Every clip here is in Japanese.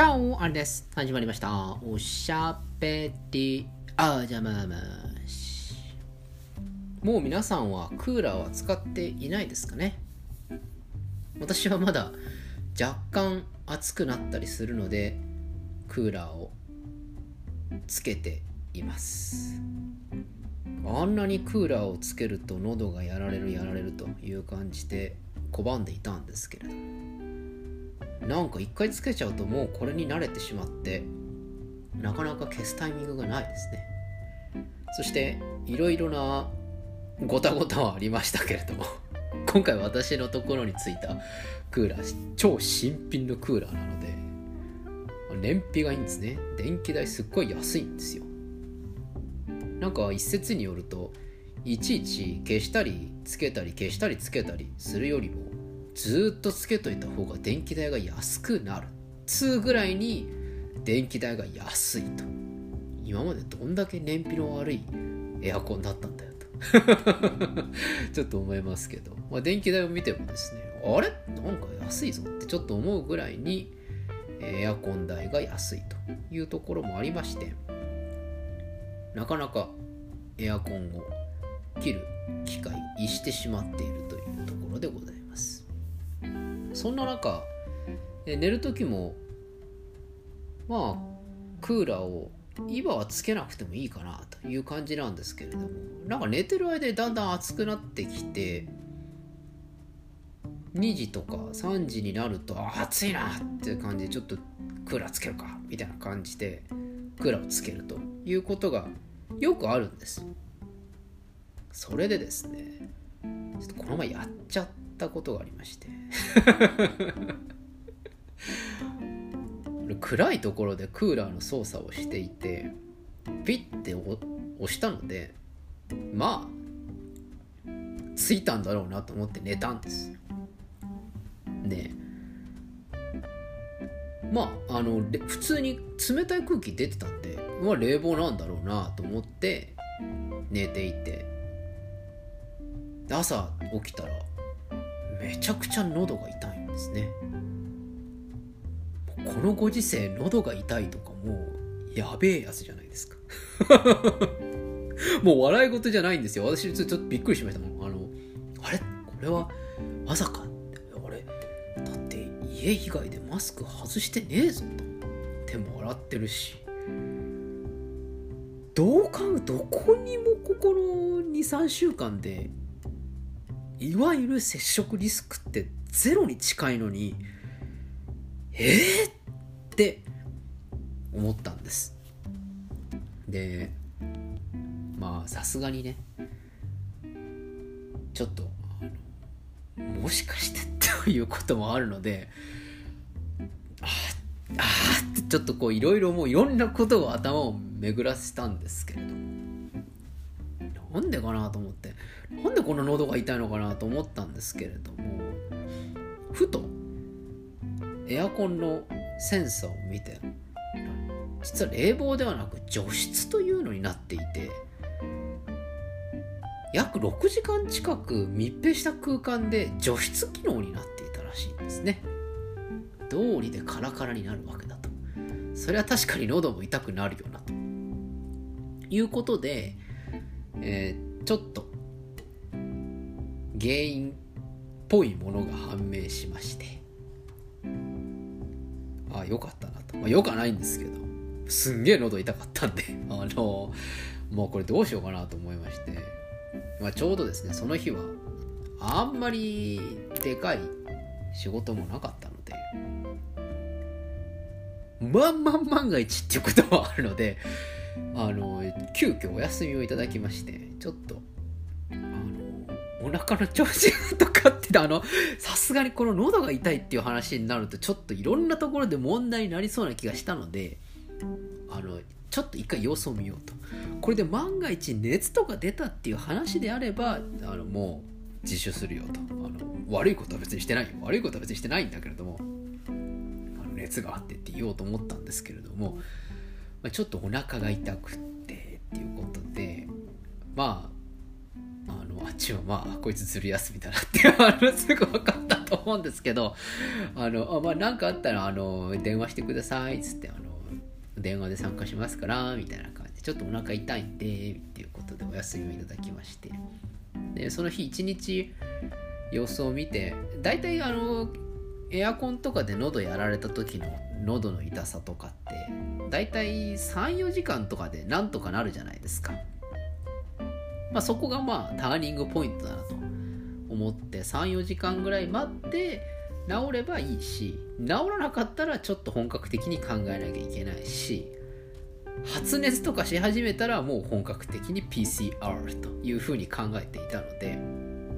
チャオあれです。始まりました。おしゃべりあじゃままし。もう皆さんはクーラーは使っていないですかね？私はまだ若干暑くなったりするのでクーラーをつけていますあんなにクーラーをつけると喉がやられるやられるという感じで拒んでいたんですけれどなんか一回つけちゃうともうこれに慣れてしまってなかなか消すタイミングがないですね。そしていろいろなごたごたはありましたけれども今回私のところについたクーラー超新品のクーラーなので燃費がいいんですね。電気代すっごい安いんですよ。なんか一説によるといちいち消したりつけたり消したりつけたりするよりもずっとつけといた方が電気代が安くなる。つぐらいに電気代が安いと。今までどんだけ燃費の悪いエアコンだったんだよと。ちょっと思いますけど、まあ、電気代を見てもですねあれ？なんか安いぞってちょっと思うぐらいにエアコン代が安いというところもありまして。なかなかエアコンを切る機会を逸してしまっているというところでございます。そんな中寝る時もまあクーラーを今はつけなくてもいいかなという感じなんですけれどもなんか寝てる間でだんだん暑くなってきて2時とか3時になると暑いなっていう感じでちょっとクーラーつけるかみたいな感じでクーラーをつけるということがよくあるんです。それでですねちょっとこの前やっちゃったことがありまして。暗いところでクーラーの操作をしていてピッて押したのでまあついたんだろうなと思って寝たんです。でまああの普通に冷たい空気出てたんでまあ冷房なんだろうなと思って寝ていて。朝起きたらめちゃくちゃ喉が痛いんですね。このご時世喉が痛いとかもうやべえやつじゃないですか。もう笑い事じゃないんですよ。私ちょっとびっくりしましたもん。あのあれ？これはまさか？って。俺だって家以外でマスク外してねえぞと。手も洗ってるし。どうかどこにもここの23週間でいわゆる接触リスクってゼロに近いのにえー、って思ったんです。でまあさすがにねちょっともしかしてということもあるのでああってちょっとこういろいろもういろんなことを頭を巡らせたんですけれどなんでかなと思って。なんでこの喉が痛いのかなと思ったんですけれどもふとエアコンのセンサーを見て実は冷房ではなく除湿というのになっていて約6時間近く密閉した空間で除湿機能になっていたらしいんですね。道理でカラカラになるわけだと。それは確かに喉も痛くなるよなと。いうことで、えー、ちょっと原因っぽいものが判明しまして。ああよかったなと、まあ、よかないんですけど。すんげえ喉痛かったんで。あのもうこれどうしようかなと思いまして、まあ、ちょうどですねその日はあんまりでかい仕事もなかったので。まんまん万が一っていうこともあるのであの急遽お休みをいただきましてちょっとお腹の調子とかってあのさすがにこの喉が痛いっていう話になるとちょっといろんなところで問題になりそうな気がしたのであのちょっと一回様子を見ようと。これで万が一熱とか出たっていう話であればあのもう自首するよと。あの悪いことは別にしてないよ。悪いことは別にしてないんだけれどもあの熱があってって言おうと思ったんですけれども、まあ、ちょっとお腹が痛くってっていうことでまああのあっちはまあこいつずる休みだなってあのすぐ分かったと思うんですけどあのあまあ何かあったらあの電話してくださいっつってあの電話で参加しますからみたいな感じでちょっとお腹痛いんでっていうことでお休みをいただきましてでその日一日様子を見て大体あのエアコンとかで喉やられた時の喉の痛さとかって大体34時間とかでなんとかなるじゃないですか。まあ、そこがまあターニングポイントだなと思って34時間ぐらい待って治ればいいし治らなかったらちょっと本格的に考えなきゃいけないし発熱とかし始めたらもう本格的に PCR というふうに考えていたので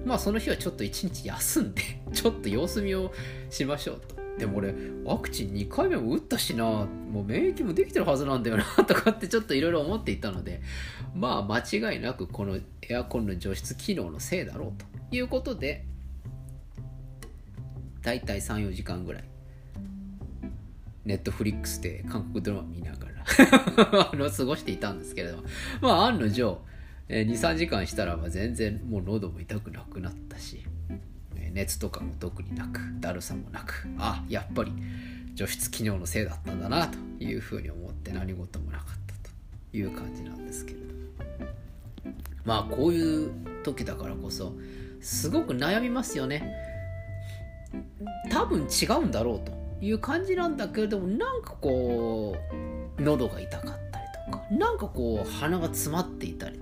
まあその日はちょっと一日休んでちょっと様子見をしましょうと。でも俺ワクチン2回目も打ったしな。もう免疫もできてるはずなんだよな。とかってちょっといろいろ思っていたのでまあ間違いなくこのエアコンの除湿機能のせいだろうということでだいたい34時間ぐらいネットフリックスで韓国ドラマ見ながら あの過ごしていたんですけれども。まあ案の定23時間したら全然もう喉も痛くなくなったし熱とかも特になくだるさもなくあやっぱり除湿機能のせいだったんだなというふうに思って何事もなかったという感じなんですけれどまあこういう時だからこそすごく悩みますよね。多分違うんだろうという感じなんだけれどもなんかこう喉が痛かったりとかなんかこう鼻が詰まっていたり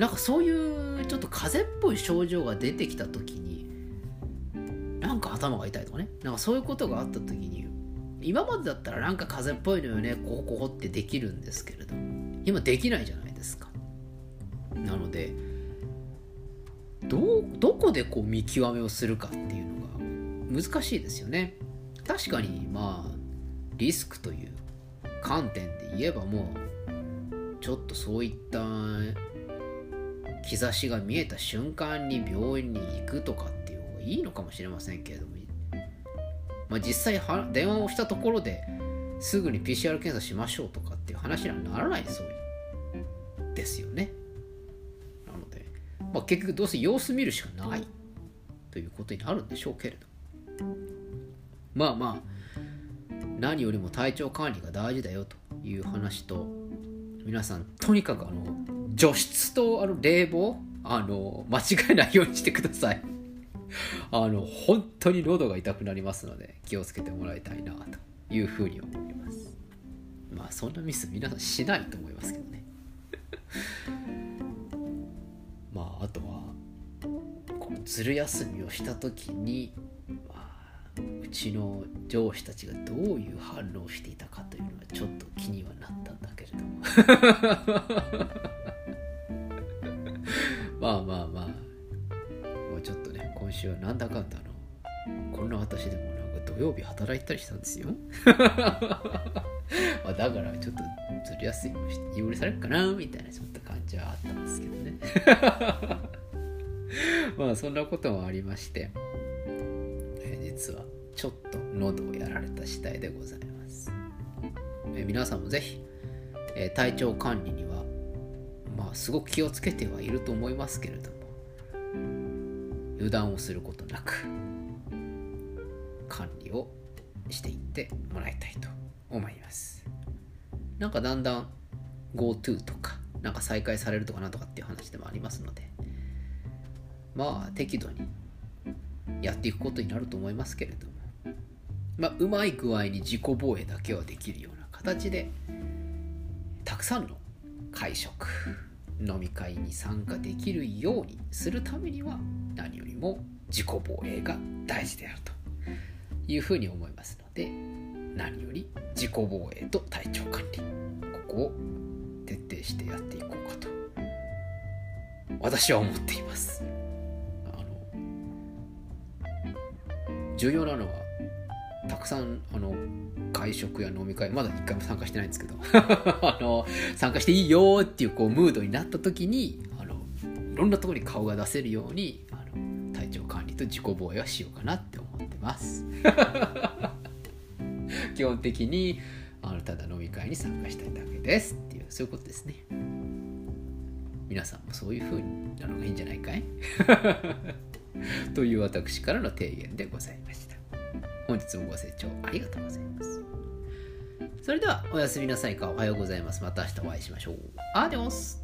なんかそういうちょっと風邪っぽい症状が出てきた時になんか頭が痛いとかね。なんかそういうことがあった時に今までだったらなんか風邪っぽいのよねこうこうってできるんですけれど今できないじゃないですか。なのでどどこでこう見極めをするかっていうのが難しいですよね。確かにまあリスクという観点で言えばもうちょっとそういった兆しが見えた瞬間に病院に行くとかっていう方がいいのかもしれませんけれども、まあ、実際電話をしたところですぐに PCR 検査しましょうとかっていう話にはならないそうですよね。なので、まあ、結局どうせ様子見るしかないということになるんでしょうけれどまあまあ何よりも体調管理が大事だよという話と皆さんとにかくあの除湿とあの冷房？あの間違えないようにしてください。あの本当に喉が痛くなりますので気をつけてもらいたいなというふうに思います。まあそんなミス皆さんしないと思いますけどね。まああとはこのずる休みをした時に、まあ、うちの上司たちがどういう反応をしていたかというのはちょっと気にはなったんだけれども。まあまあまあ。もうちょっとね今週はなんだかんだのこんな私でもなんか土曜日働いたりしたんですよ。まあだからちょっとずりやすい許されるかなみたいなちょっと感じはあったんですけどね。まあそんなこともありまして、え実はちょっと喉をやられた次第でございます、え皆さんもぜひ、え体調管理にはまあすごく気をつけてはいると思いますけれども油断をすることなく管理をしていってもらいたいと思います。なんかだんだん GoTo とかなんか再開されるとかなんとかっていう話でもありますのでまあ適度にやっていくことになると思いますけれどもまあうまい具合に自己防衛だけはできるような形でたくさんの会食飲み会に参加できるようにするためには何よりも自己防衛が大事であるというふうに思いますので何より自己防衛と体調管理ここを徹底してやっていこうかと私は思っています。あの重要なのはたくさんあの会食や飲み会まだ一回も参加してないんですけど あの参加していいよっていうこうムードになった時にあのいろんなとこに顔が出せるようにあの体調管理と自己防衛はしようかなって思ってます。基本的にあのただ飲み会に参加したいだけですっていうそういうことですね。皆さんもそういう風になのがいいんじゃないかい？という私からの提言でございました。本日もご清聴ありがとうございます。それではおやすみなさいかおはようございます。また明日お会いしましょう。アディオス。